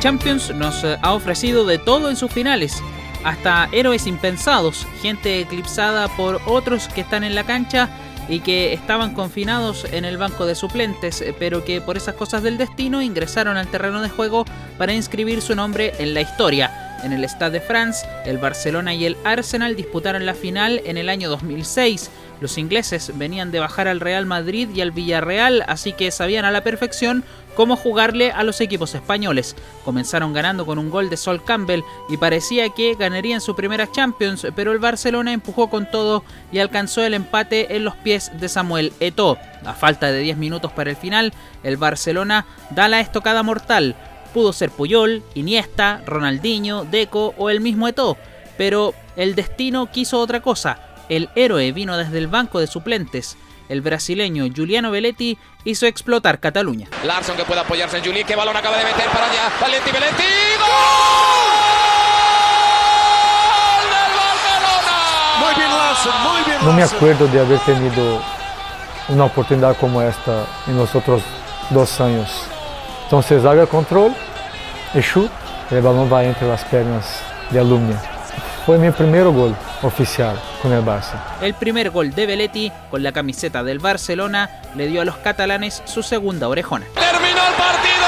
Champions nos ha ofrecido de todo en sus finales, hasta héroes impensados, gente eclipsada por otros que están en la cancha y que estaban confinados en el banco de suplentes, pero que por esas cosas del destino ingresaron al terreno de juego para inscribir su nombre en la historia. En el Stade de France, el Barcelona y el Arsenal disputaron la final en el año 2006. Los ingleses venían de bajar al Real Madrid y al Villarreal, así que sabían a la perfección cómo jugarle a los equipos españoles. Comenzaron ganando con un gol de Sol Campbell y parecía que ganarían su primera Champions, pero el Barcelona empujó con todo y alcanzó el empate en los pies de Samuel Eto'o. A falta de 10 minutos para el final, el Barcelona da la estocada mortal. Pudo ser Puyol, Iniesta, Ronaldinho, Deco o el mismo Eto'o, pero el destino quiso otra cosa. El héroe vino desde el banco de suplentes. El brasileño Giuliano Belletti hizo explotar Cataluña. Larson que puede apoyarse en Juli, que balón acaba de meter para allá. Valenti Belletti. ¡Gol! del Barcelona! Muy bien Larson, muy bien No me acuerdo de haber tenido una oportunidad como esta en los otros dos años. Entonces haga control y shoot, el balón va entre las piernas de Alumnia. Fue mi primer gol oficial con el Barça. El primer gol de Belletti con la camiseta del Barcelona le dio a los catalanes su segunda orejona. Terminó el partido.